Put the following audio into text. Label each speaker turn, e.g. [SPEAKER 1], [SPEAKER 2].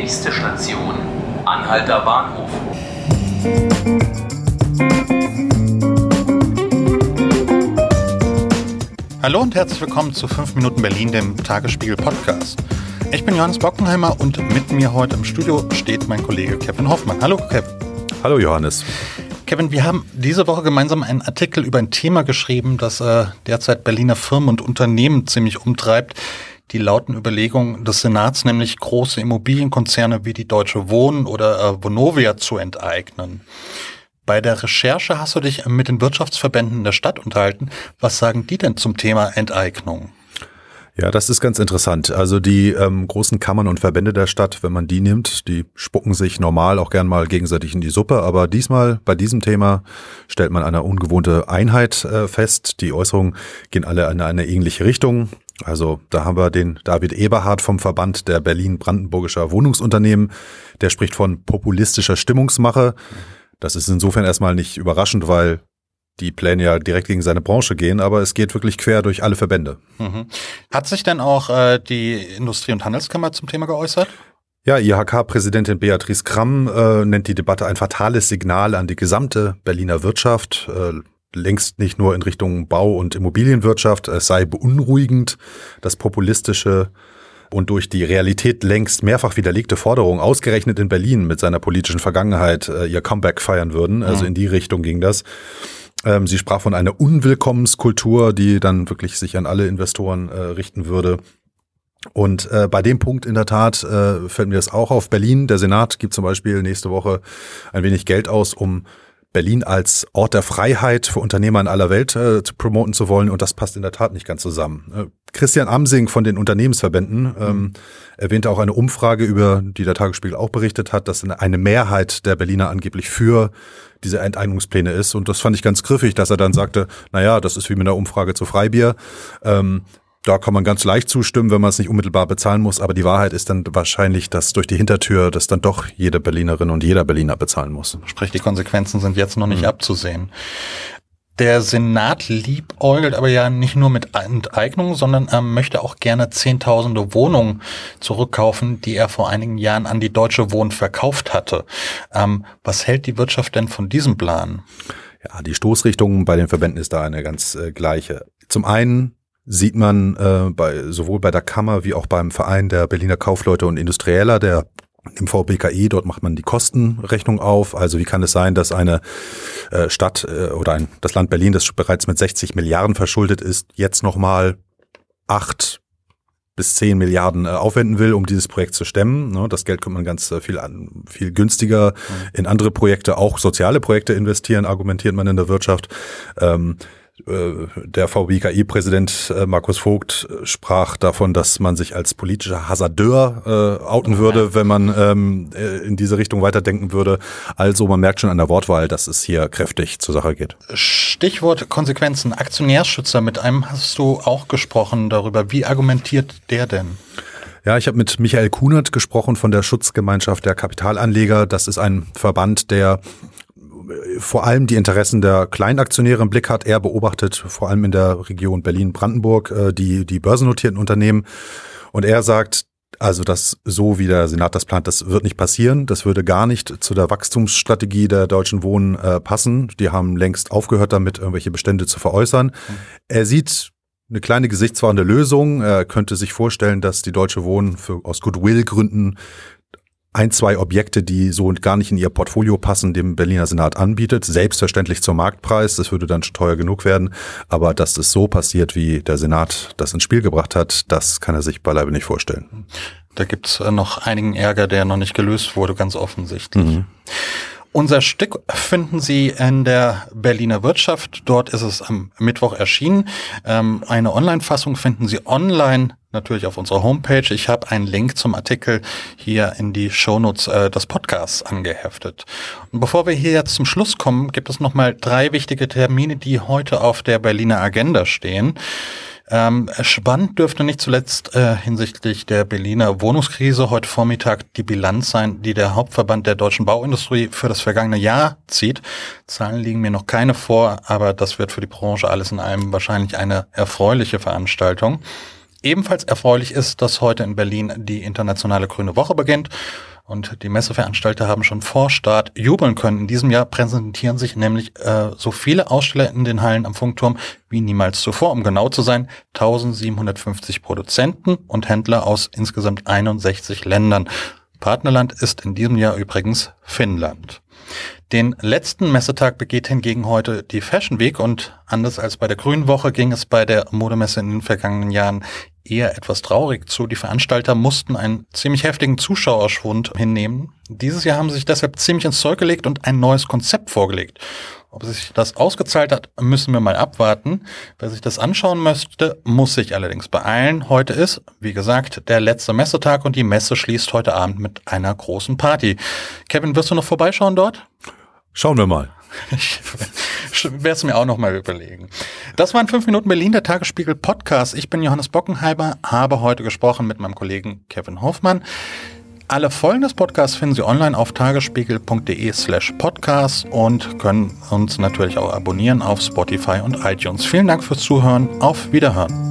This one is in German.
[SPEAKER 1] Nächste Station, Anhalter Bahnhof.
[SPEAKER 2] Hallo und herzlich willkommen zu 5 Minuten Berlin, dem Tagesspiegel Podcast. Ich bin Johannes Bockenheimer und mit mir heute im Studio steht mein Kollege Kevin Hoffmann. Hallo Kevin.
[SPEAKER 3] Hallo Johannes.
[SPEAKER 2] Kevin, wir haben diese Woche gemeinsam einen Artikel über ein Thema geschrieben, das äh, derzeit Berliner Firmen und Unternehmen ziemlich umtreibt. Die lauten Überlegungen des Senats, nämlich große Immobilienkonzerne wie die Deutsche Wohnen oder äh, Vonovia zu enteignen. Bei der Recherche hast du dich mit den Wirtschaftsverbänden der Stadt unterhalten. Was sagen die denn zum Thema Enteignung?
[SPEAKER 3] Ja, das ist ganz interessant. Also die ähm, großen Kammern und Verbände der Stadt, wenn man die nimmt, die spucken sich normal auch gern mal gegenseitig in die Suppe. Aber diesmal bei diesem Thema stellt man eine ungewohnte Einheit äh, fest. Die Äußerungen gehen alle in eine ähnliche Richtung. Also da haben wir den David Eberhard vom Verband der Berlin-Brandenburgischer Wohnungsunternehmen. Der spricht von populistischer Stimmungsmache. Das ist insofern erstmal nicht überraschend, weil die Pläne ja direkt gegen seine Branche gehen, aber es geht wirklich quer durch alle Verbände.
[SPEAKER 2] Mhm. Hat sich denn auch äh, die Industrie- und Handelskammer zum Thema geäußert?
[SPEAKER 3] Ja, IHK-Präsidentin Beatrice Kramm äh, nennt die Debatte ein fatales Signal an die gesamte Berliner Wirtschaft. Äh, längst nicht nur in Richtung Bau- und Immobilienwirtschaft. Es sei beunruhigend, dass populistische und durch die Realität längst mehrfach widerlegte Forderungen ausgerechnet in Berlin mit seiner politischen Vergangenheit äh, ihr Comeback feiern würden. Also mhm. in die Richtung ging das. Ähm, sie sprach von einer Unwillkommenskultur, die dann wirklich sich an alle Investoren äh, richten würde. Und äh, bei dem Punkt in der Tat äh, fällt mir das auch auf. Berlin, der Senat gibt zum Beispiel nächste Woche ein wenig Geld aus, um Berlin als Ort der Freiheit für Unternehmer in aller Welt äh, zu promoten zu wollen. Und das passt in der Tat nicht ganz zusammen. Christian Amsing von den Unternehmensverbänden ähm, mhm. erwähnte auch eine Umfrage, über die der Tagesspiegel auch berichtet hat, dass eine Mehrheit der Berliner angeblich für diese Enteignungspläne ist. Und das fand ich ganz griffig, dass er dann sagte, na ja, das ist wie mit einer Umfrage zu Freibier. Ähm, da kann man ganz leicht zustimmen, wenn man es nicht unmittelbar bezahlen muss. Aber die Wahrheit ist dann wahrscheinlich, dass durch die Hintertür das dann doch jede Berlinerin und jeder Berliner bezahlen muss.
[SPEAKER 2] Sprich, die Konsequenzen sind jetzt noch nicht mhm. abzusehen. Der Senat liebäugelt aber ja nicht nur mit Enteignung, sondern er möchte auch gerne Zehntausende Wohnungen zurückkaufen, die er vor einigen Jahren an die Deutsche Wohnen verkauft hatte. Ähm, was hält die Wirtschaft denn von diesem Plan?
[SPEAKER 3] Ja, die Stoßrichtung bei den Verbänden ist da eine ganz äh, gleiche. Zum einen sieht man äh, bei, sowohl bei der Kammer wie auch beim Verein der Berliner Kaufleute und Industrieller, der im VBKI, dort macht man die Kostenrechnung auf. Also wie kann es sein, dass eine äh, Stadt äh, oder ein, das Land Berlin, das bereits mit 60 Milliarden verschuldet ist, jetzt nochmal acht bis zehn Milliarden äh, aufwenden will, um dieses Projekt zu stemmen. Ne, das Geld könnte man ganz viel viel günstiger in andere Projekte, auch soziale Projekte investieren, argumentiert man in der Wirtschaft. Äh, der VBKI-Präsident äh, Markus Vogt äh, sprach davon, dass man sich als politischer Hasardeur äh, outen würde, wenn man ähm, in diese Richtung weiterdenken würde. Also man merkt schon an der Wortwahl, dass es hier kräftig zur Sache geht.
[SPEAKER 2] Stichwort Konsequenzen. Aktionärschützer, mit einem hast du auch gesprochen darüber. Wie argumentiert der denn?
[SPEAKER 3] Ja, ich habe mit Michael Kunert gesprochen von der Schutzgemeinschaft der Kapitalanleger. Das ist ein Verband, der vor allem die Interessen der Kleinaktionäre im Blick hat. Er beobachtet vor allem in der Region Berlin-Brandenburg äh, die, die börsennotierten Unternehmen. Und er sagt, also das so wie der Senat das plant, das wird nicht passieren. Das würde gar nicht zu der Wachstumsstrategie der Deutschen Wohnen äh, passen. Die haben längst aufgehört damit, irgendwelche Bestände zu veräußern. Mhm. Er sieht eine kleine gesichtswahrende Lösung. Er könnte sich vorstellen, dass die Deutsche Wohnen für, aus Goodwill-Gründen ein, zwei Objekte, die so gar nicht in ihr Portfolio passen, dem Berliner Senat anbietet. Selbstverständlich zum Marktpreis. Das würde dann schon teuer genug werden. Aber dass es so passiert, wie der Senat das ins Spiel gebracht hat, das kann er sich beileibe nicht vorstellen.
[SPEAKER 2] Da gibt's äh, noch einigen Ärger, der noch nicht gelöst wurde, ganz offensichtlich. Mhm. Unser Stück finden Sie in der Berliner Wirtschaft. Dort ist es am Mittwoch erschienen. Ähm, eine Online-Fassung finden Sie online natürlich auf unserer Homepage. Ich habe einen Link zum Artikel hier in die Shownotes äh, des Podcasts angeheftet. Und bevor wir hier jetzt zum Schluss kommen, gibt es nochmal drei wichtige Termine, die heute auf der Berliner Agenda stehen. Ähm, spannend dürfte nicht zuletzt äh, hinsichtlich der Berliner Wohnungskrise heute Vormittag die Bilanz sein, die der Hauptverband der deutschen Bauindustrie für das vergangene Jahr zieht. Zahlen liegen mir noch keine vor, aber das wird für die Branche alles in allem wahrscheinlich eine erfreuliche Veranstaltung. Ebenfalls erfreulich ist, dass heute in Berlin die internationale Grüne Woche beginnt. Und die Messeveranstalter haben schon vor Start jubeln können. In diesem Jahr präsentieren sich nämlich äh, so viele Aussteller in den Hallen am Funkturm wie niemals zuvor. Um genau zu sein, 1750 Produzenten und Händler aus insgesamt 61 Ländern. Partnerland ist in diesem Jahr übrigens Finnland. Den letzten Messetag begeht hingegen heute die Fashion Week und anders als bei der Grünen Woche ging es bei der Modemesse in den vergangenen Jahren eher etwas traurig zu. Die Veranstalter mussten einen ziemlich heftigen Zuschauerschwund hinnehmen. Dieses Jahr haben sie sich deshalb ziemlich ins Zeug gelegt und ein neues Konzept vorgelegt. Ob sich das ausgezahlt hat, müssen wir mal abwarten. Wer sich das anschauen möchte, muss sich allerdings beeilen. Heute ist, wie gesagt, der letzte Messetag und die Messe schließt heute Abend mit einer großen Party. Kevin, wirst du noch vorbeischauen dort?
[SPEAKER 3] Schauen wir mal.
[SPEAKER 2] Ich werde es mir auch noch mal überlegen. Das waren 5 Minuten Berlin, der Tagesspiegel Podcast. Ich bin Johannes Bockenheimer, habe heute gesprochen mit meinem Kollegen Kevin Hoffmann. Alle Folgen des Podcasts finden Sie online auf tagesspiegel.de slash podcast und können uns natürlich auch abonnieren auf Spotify und iTunes. Vielen Dank fürs Zuhören. Auf Wiederhören.